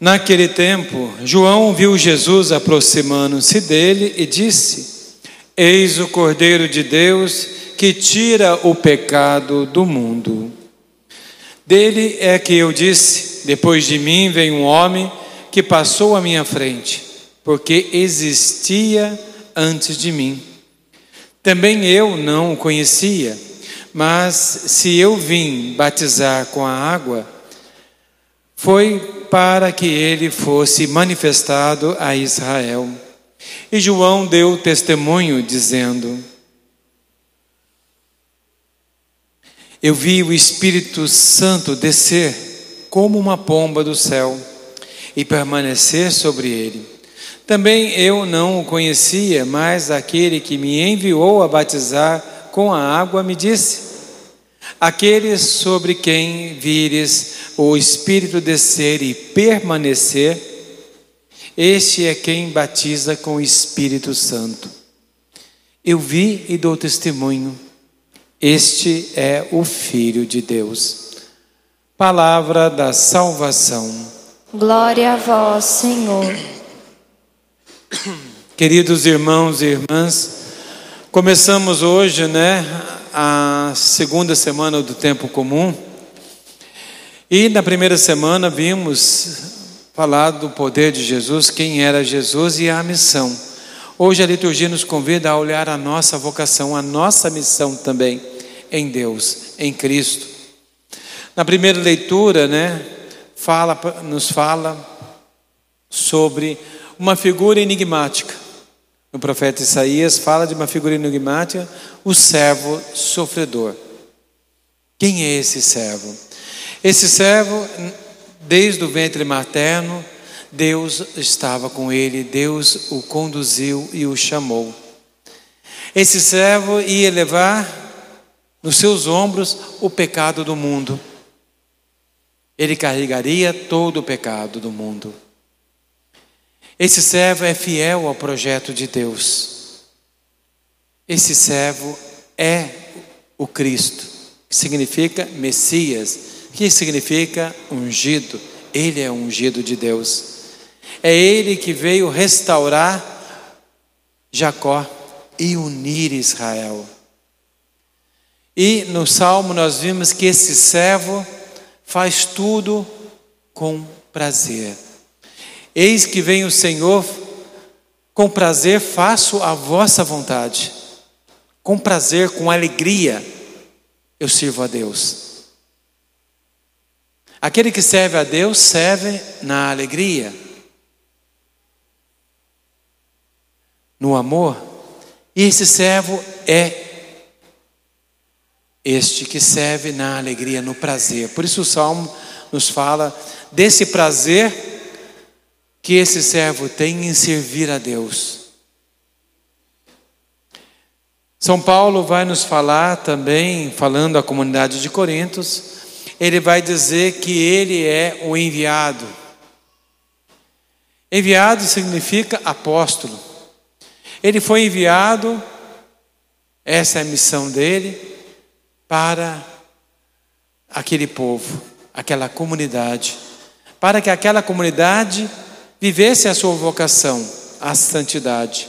Naquele tempo, João viu Jesus aproximando-se dele e disse: Eis o Cordeiro de Deus que tira o pecado do mundo. Dele é que eu disse: Depois de mim vem um homem que passou à minha frente, porque existia antes de mim. Também eu não o conhecia, mas se eu vim batizar com a água, foi para que ele fosse manifestado a Israel. E João deu testemunho, dizendo: Eu vi o Espírito Santo descer como uma pomba do céu e permanecer sobre ele. Também eu não o conhecia, mas aquele que me enviou a batizar com a água me disse: Aquele sobre quem vires o Espírito descer e permanecer, este é quem batiza com o Espírito Santo. Eu vi e dou testemunho, este é o Filho de Deus. Palavra da salvação. Glória a vós, Senhor. Queridos irmãos e irmãs, começamos hoje, né, a segunda semana do tempo comum. E na primeira semana vimos falar do poder de Jesus, quem era Jesus e a missão. Hoje a liturgia nos convida a olhar a nossa vocação, a nossa missão também em Deus, em Cristo. Na primeira leitura, né, fala, nos fala sobre uma figura enigmática no profeta Isaías fala de uma figura enigmática, o servo sofredor. Quem é esse servo? Esse servo, desde o ventre materno, Deus estava com ele, Deus o conduziu e o chamou. Esse servo ia levar nos seus ombros o pecado do mundo. Ele carregaria todo o pecado do mundo. Esse servo é fiel ao projeto de Deus. Esse servo é o Cristo, que significa Messias, que significa ungido. Ele é ungido de Deus. É ele que veio restaurar Jacó e unir Israel. E no salmo nós vimos que esse servo faz tudo com prazer. Eis que vem o Senhor, com prazer faço a vossa vontade. Com prazer, com alegria, eu sirvo a Deus. Aquele que serve a Deus serve na alegria, no amor. E esse servo é este que serve na alegria, no prazer. Por isso o salmo nos fala desse prazer que esse servo tem em servir a Deus. São Paulo vai nos falar também, falando à comunidade de Corintos, ele vai dizer que ele é o enviado. Enviado significa apóstolo. Ele foi enviado, essa é a missão dele, para aquele povo, aquela comunidade, para que aquela comunidade vivesse a sua vocação, a santidade.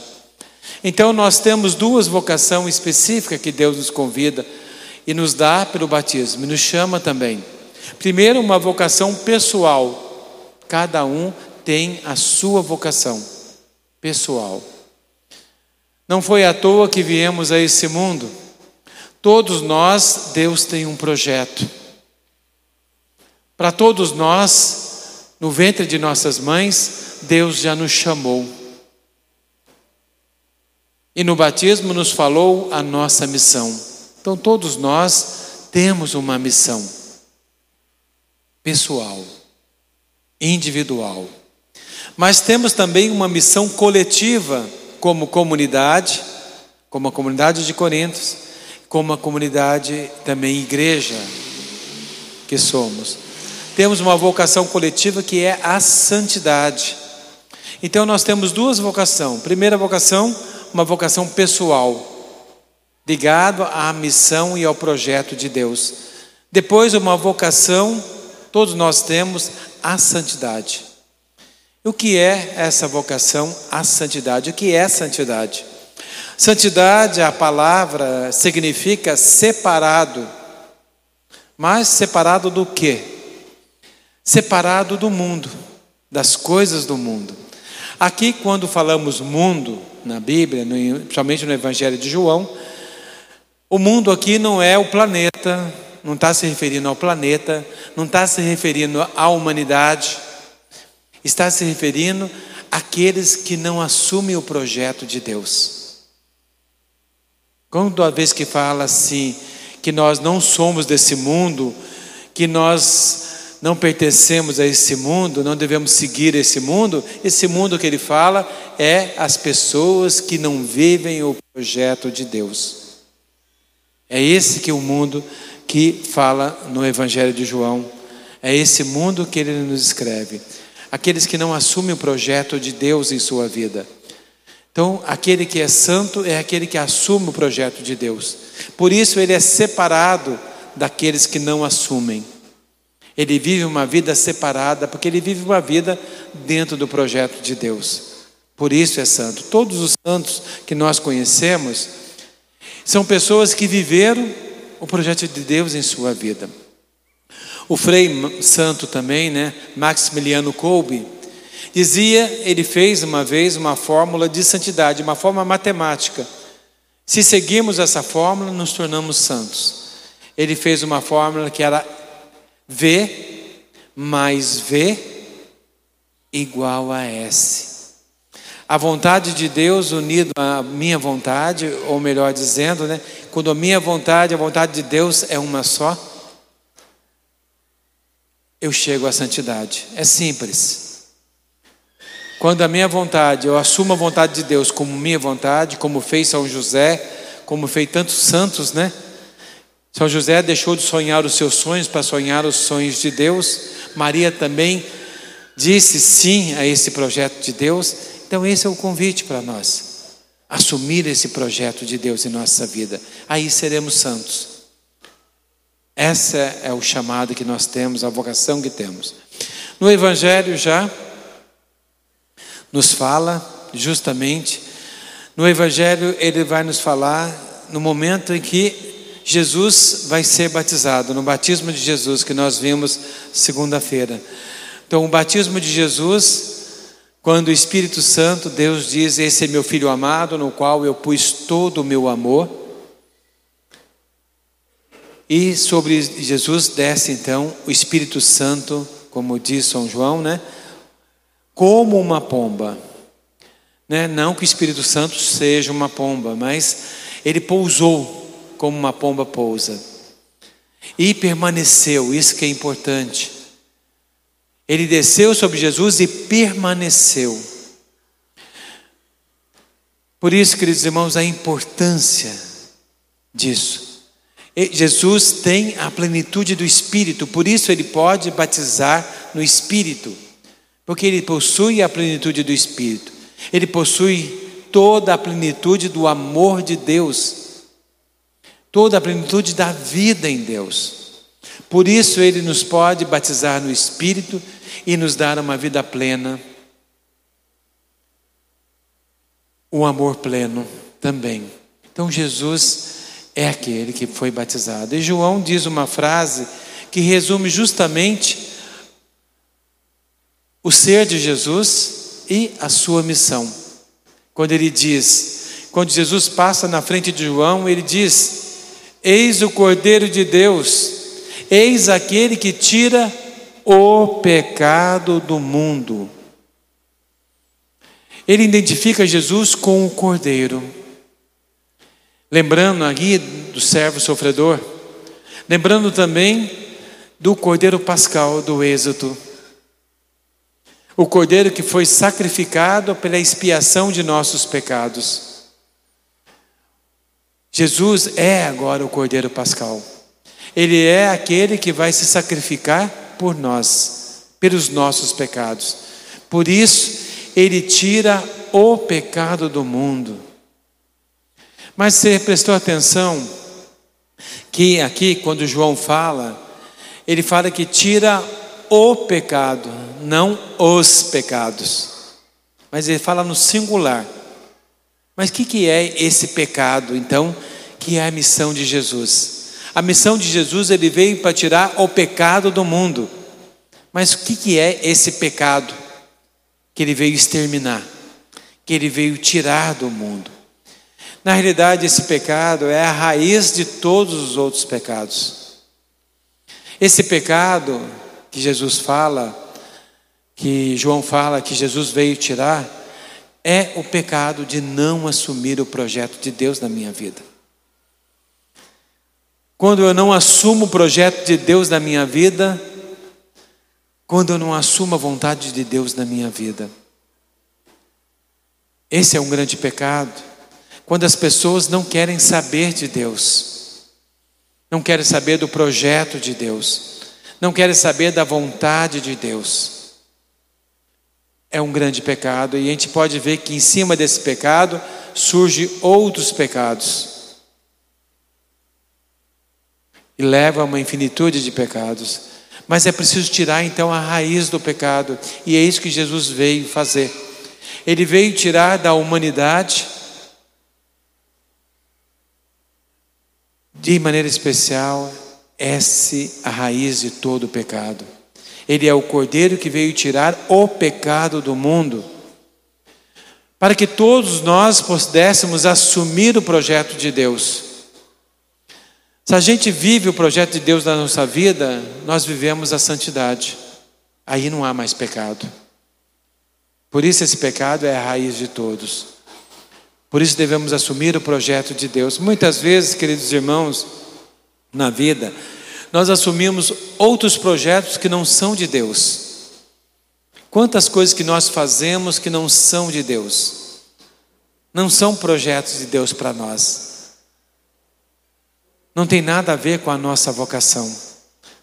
Então nós temos duas vocações específicas que Deus nos convida e nos dá pelo batismo, e nos chama também. Primeiro, uma vocação pessoal. Cada um tem a sua vocação pessoal. Não foi à toa que viemos a esse mundo. Todos nós, Deus tem um projeto. Para todos nós, no ventre de nossas mães, Deus já nos chamou. E no batismo nos falou a nossa missão. Então todos nós temos uma missão pessoal, individual. Mas temos também uma missão coletiva como comunidade, como a comunidade de Corintos, como a comunidade também igreja que somos temos uma vocação coletiva que é a santidade. Então nós temos duas vocações. Primeira vocação, uma vocação pessoal, ligado à missão e ao projeto de Deus. Depois uma vocação, todos nós temos a santidade. O que é essa vocação à santidade? O que é santidade? Santidade, a palavra significa separado. Mas separado do quê? Separado do mundo, das coisas do mundo. Aqui, quando falamos mundo na Bíblia, principalmente no Evangelho de João, o mundo aqui não é o planeta, não está se referindo ao planeta, não está se referindo à humanidade Está se referindo àqueles que não assumem o projeto de Deus. Quando a vez que fala assim, que nós não somos desse mundo, que nós não pertencemos a esse mundo, não devemos seguir esse mundo, esse mundo que ele fala é as pessoas que não vivem o projeto de Deus. É esse que é o mundo que fala no Evangelho de João. É esse mundo que ele nos escreve aqueles que não assumem o projeto de Deus em sua vida. Então, aquele que é santo é aquele que assume o projeto de Deus. Por isso, ele é separado daqueles que não assumem. Ele vive uma vida separada, porque ele vive uma vida dentro do projeto de Deus. Por isso é santo. Todos os santos que nós conhecemos são pessoas que viveram o projeto de Deus em sua vida. O Frei Santo também, né, Maximiliano Kolbe, dizia, ele fez uma vez uma fórmula de santidade, uma forma matemática. Se seguirmos essa fórmula, nos tornamos santos. Ele fez uma fórmula que era V mais V igual a S. A vontade de Deus unido à minha vontade, ou melhor dizendo, né, quando a minha vontade e a vontade de Deus é uma só, eu chego à santidade. É simples. Quando a minha vontade, eu assumo a vontade de Deus como minha vontade, como fez São José, como fez tantos santos, né? São José deixou de sonhar os seus sonhos para sonhar os sonhos de Deus. Maria também disse sim a esse projeto de Deus. Então, esse é o convite para nós. Assumir esse projeto de Deus em nossa vida. Aí seremos santos. Essa é o chamado que nós temos, a vocação que temos. No Evangelho já nos fala justamente, no Evangelho ele vai nos falar no momento em que Jesus vai ser batizado, no batismo de Jesus que nós vimos segunda-feira. Então, o batismo de Jesus, quando o Espírito Santo, Deus diz: Esse é meu filho amado, no qual eu pus todo o meu amor. E sobre Jesus desce então o Espírito Santo, como diz São João, né? Como uma pomba. Né? Não que o Espírito Santo seja uma pomba, mas ele pousou como uma pomba pousa. E permaneceu, isso que é importante. Ele desceu sobre Jesus e permaneceu. Por isso, queridos irmãos, a importância disso. Jesus tem a plenitude do Espírito, por isso ele pode batizar no Espírito, porque ele possui a plenitude do Espírito, ele possui toda a plenitude do amor de Deus, toda a plenitude da vida em Deus. Por isso ele nos pode batizar no Espírito e nos dar uma vida plena, o amor pleno também. Então Jesus é aquele que foi batizado. E João diz uma frase que resume justamente o ser de Jesus e a sua missão. Quando ele diz, quando Jesus passa na frente de João, ele diz: Eis o Cordeiro de Deus, eis aquele que tira o pecado do mundo. Ele identifica Jesus com o Cordeiro. Lembrando aqui do servo sofredor, lembrando também do cordeiro pascal do Êxodo. O cordeiro que foi sacrificado pela expiação de nossos pecados. Jesus é agora o cordeiro pascal. Ele é aquele que vai se sacrificar por nós, pelos nossos pecados. Por isso, ele tira o pecado do mundo. Mas você prestou atenção que aqui, quando João fala, ele fala que tira o pecado, não os pecados. Mas ele fala no singular. Mas o que, que é esse pecado, então, que é a missão de Jesus? A missão de Jesus, ele veio para tirar o pecado do mundo. Mas o que, é esse pecado que ele veio exterminar? Que ele veio tirar do mundo? Na realidade, esse pecado é a raiz de todos os outros pecados. Esse pecado que Jesus fala, que João fala que Jesus veio tirar, é o pecado de não assumir o projeto de Deus na minha vida. Quando eu não assumo o projeto de Deus na minha vida, quando eu não assumo a vontade de Deus na minha vida. Esse é um grande pecado. Quando as pessoas não querem saber de Deus, não querem saber do projeto de Deus, não querem saber da vontade de Deus. É um grande pecado e a gente pode ver que em cima desse pecado surgem outros pecados. E leva a uma infinitude de pecados. Mas é preciso tirar então a raiz do pecado, e é isso que Jesus veio fazer. Ele veio tirar da humanidade, de maneira especial, essa a raiz de todo o pecado. Ele é o cordeiro que veio tirar o pecado do mundo, para que todos nós pudéssemos assumir o projeto de Deus. Se a gente vive o projeto de Deus na nossa vida, nós vivemos a santidade. Aí não há mais pecado. Por isso esse pecado é a raiz de todos. Por isso devemos assumir o projeto de Deus. Muitas vezes, queridos irmãos, na vida, nós assumimos outros projetos que não são de Deus. Quantas coisas que nós fazemos que não são de Deus, não são projetos de Deus para nós não tem nada a ver com a nossa vocação.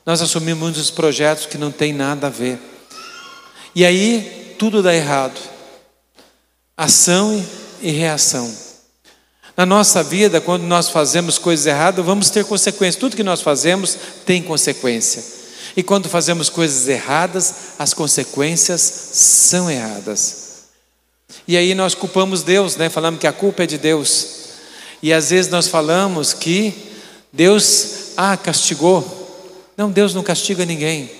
Nós assumimos muitos projetos que não tem nada a ver. E aí tudo dá errado. Ação e reação. Na nossa vida, quando nós fazemos coisas erradas, vamos ter consequências. Tudo que nós fazemos tem consequência. E quando fazemos coisas erradas, as consequências são erradas. E aí nós culpamos Deus, né? Falamos que a culpa é de Deus. E às vezes nós falamos que Deus, ah, castigou. Não, Deus não castiga ninguém.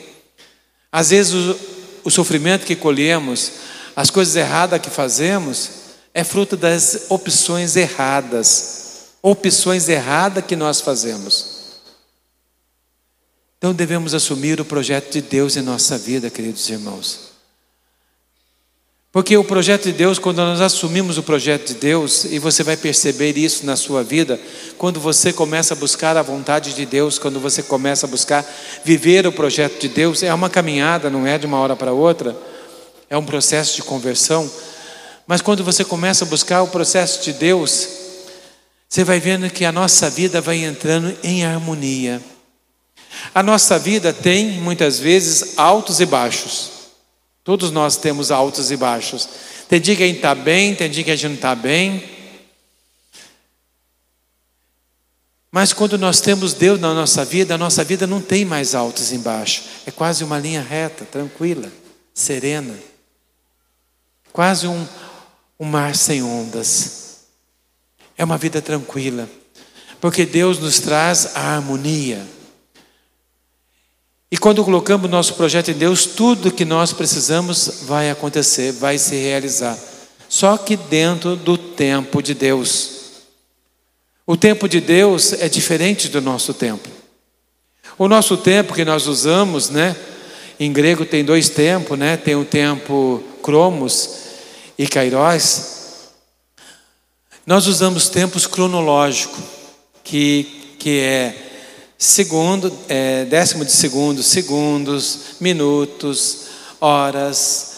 Às vezes o, o sofrimento que colhemos, as coisas erradas que fazemos, é fruto das opções erradas. Opções erradas que nós fazemos. Então devemos assumir o projeto de Deus em nossa vida, queridos irmãos. Porque o projeto de Deus, quando nós assumimos o projeto de Deus, e você vai perceber isso na sua vida, quando você começa a buscar a vontade de Deus, quando você começa a buscar viver o projeto de Deus, é uma caminhada, não é de uma hora para outra, é um processo de conversão. Mas quando você começa a buscar o processo de Deus, você vai vendo que a nossa vida vai entrando em harmonia. A nossa vida tem, muitas vezes, altos e baixos. Todos nós temos altos e baixos. Tem dia que a gente está bem, tem dia que a gente não está bem. Mas quando nós temos Deus na nossa vida, a nossa vida não tem mais altos e baixos. É quase uma linha reta, tranquila, serena. Quase um, um mar sem ondas. É uma vida tranquila. Porque Deus nos traz a harmonia. E quando colocamos nosso projeto em Deus, tudo que nós precisamos vai acontecer, vai se realizar. Só que dentro do tempo de Deus. O tempo de Deus é diferente do nosso tempo. O nosso tempo que nós usamos, né? Em grego tem dois tempos, né? Tem o tempo cromos e kairos. Nós usamos tempos cronológicos, que, que é segundo, é, décimo de segundo, segundos, minutos, horas,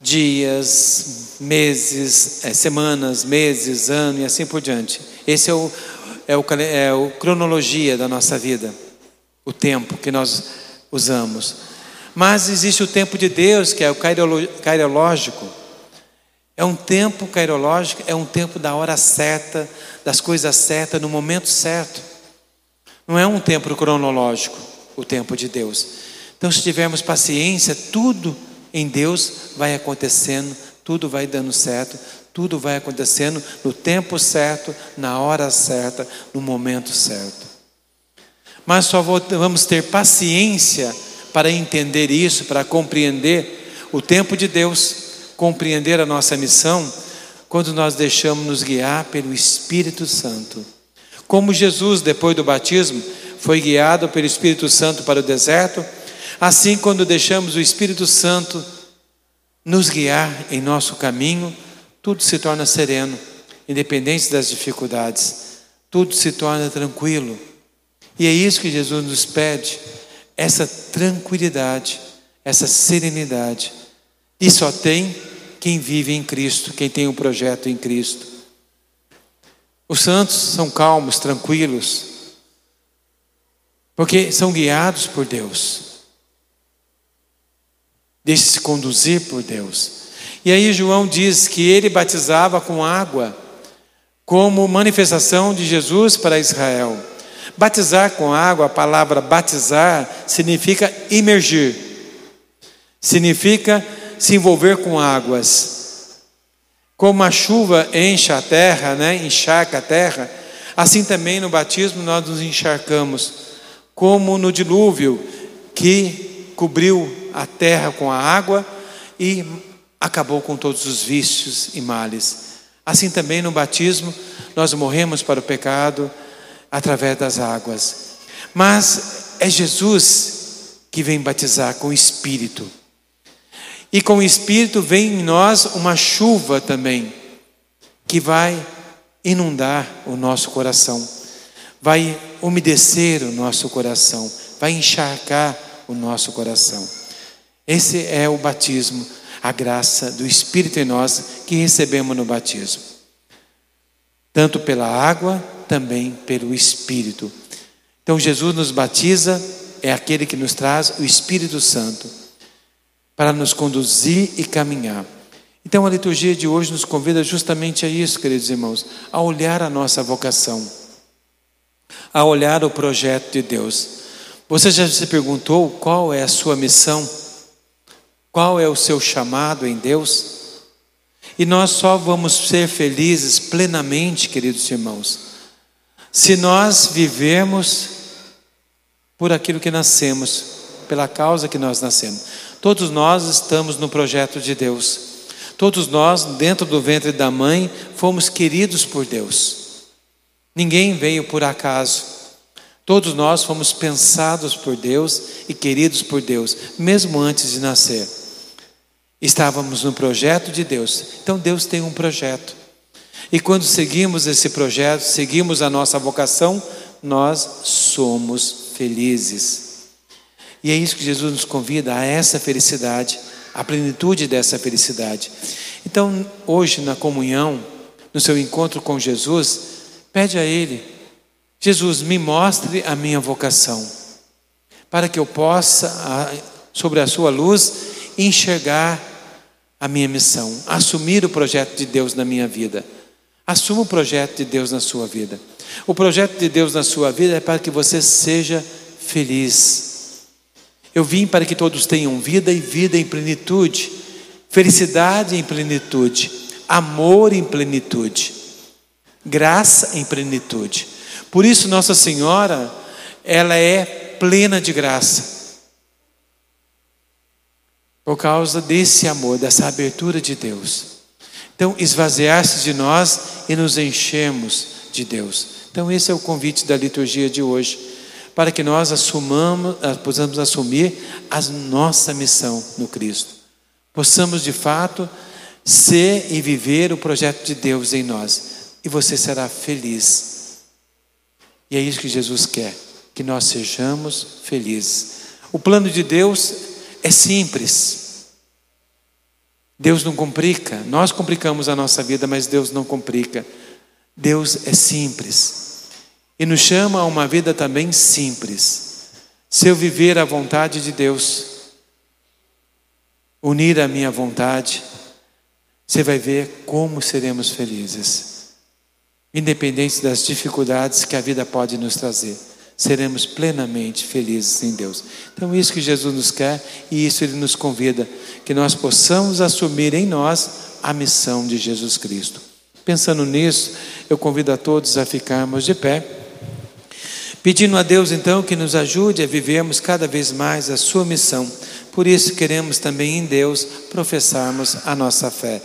dias, meses, é, semanas, meses, ano e assim por diante. Esse é o, é o, é o cronologia da nossa vida, o tempo que nós usamos. Mas existe o tempo de Deus, que é o cairológico. É um tempo cairológico, é um tempo da hora certa, das coisas certas, no momento certo. Não é um tempo cronológico, o tempo de Deus. Então, se tivermos paciência, tudo Em Deus vai acontecendo, tudo vai dando certo, tudo vai acontecendo no tempo certo, na hora certa, no momento certo. Mas só vamos ter paciência para entender isso, para compreender o tempo de Deus, compreender a nossa missão, quando nós deixamos nos guiar pelo Espírito Santo. Como Jesus, depois do batismo, foi guiado pelo Espírito Santo para o deserto, assim, quando deixamos o Espírito Santo nos guiar em nosso caminho, tudo se torna sereno, independente das dificuldades, tudo se torna tranquilo. E é isso que Jesus nos pede, essa tranquilidade, essa serenidade. E só tem quem vive em Cristo, quem tem um projeto em Cristo. Os santos são calmos, tranquilos, porque são guiados por Deus. Deixe-se conduzir por Deus. E aí João diz que ele batizava com água como manifestação de Jesus para Israel. Batizar com água, a palavra batizar significa imergir. Significa se envolver com águas. Como a chuva enche a terra, né, encharca a terra, assim também no batismo nós nos encharcamos, como no dilúvio que cobriu a terra com a água e acabou com todos os vícios e males. Assim também no batismo nós morremos para o pecado através das águas. Mas é Jesus que vem batizar com o Espírito. E com o Espírito vem em nós uma chuva também, que vai inundar o nosso coração, vai umedecer o nosso coração, vai encharcar o nosso coração. Esse é o batismo, a graça do Espírito em nós que recebemos no batismo. Tanto pela água, também pelo Espírito. Então Jesus nos batiza, é aquele que nos traz o Espírito Santo para nos conduzir e caminhar. Então a liturgia de hoje nos convida justamente a isso, queridos irmãos, a olhar a nossa vocação, a olhar o projeto de Deus. Você já se perguntou qual é a sua missão? Qual é o seu chamado em Deus? E nós só vamos ser felizes plenamente, queridos irmãos, se nós vivemos por aquilo que nascemos, pela causa que nós nascemos. Todos nós estamos no projeto de Deus. Todos nós, dentro do ventre da mãe, fomos queridos por Deus. Ninguém veio por acaso. Todos nós fomos pensados por Deus e queridos por Deus, mesmo antes de nascer. Estávamos no projeto de Deus. Então Deus tem um projeto. E quando seguimos esse projeto, seguimos a nossa vocação, nós somos felizes. E é isso que Jesus nos convida a essa felicidade, a plenitude dessa felicidade. Então, hoje na comunhão, no seu encontro com Jesus, pede a Ele: Jesus, me mostre a minha vocação, para que eu possa, sobre a Sua luz, enxergar a minha missão, assumir o projeto de Deus na minha vida. Assuma o projeto de Deus na sua vida. O projeto de Deus na sua vida é para que você seja feliz eu vim para que todos tenham vida e vida em plenitude, felicidade em plenitude, amor em plenitude, graça em plenitude. Por isso, Nossa Senhora, ela é plena de graça. Por causa desse amor, dessa abertura de Deus. Então, esvaziar-se de nós e nos enchemos de Deus. Então, esse é o convite da liturgia de hoje para que nós assumamos, ah, possamos assumir a nossa missão no Cristo. Possamos de fato ser e viver o projeto de Deus em nós. E você será feliz. E é isso que Jesus quer, que nós sejamos felizes. O plano de Deus é simples. Deus não complica, nós complicamos a nossa vida, mas Deus não complica. Deus é simples e nos chama a uma vida também simples. Se eu viver a vontade de Deus, unir a minha vontade, você vai ver como seremos felizes, independente das dificuldades que a vida pode nos trazer. seremos plenamente felizes em Deus. Então, isso que Jesus nos quer e isso Ele nos convida, que nós possamos assumir em nós a missão de Jesus Cristo. Pensando nisso, eu convido a todos a ficarmos de pé, pedindo a Deus então que nos ajude a vivermos cada vez mais a Sua missão. Por isso queremos também em Deus professarmos a nossa fé.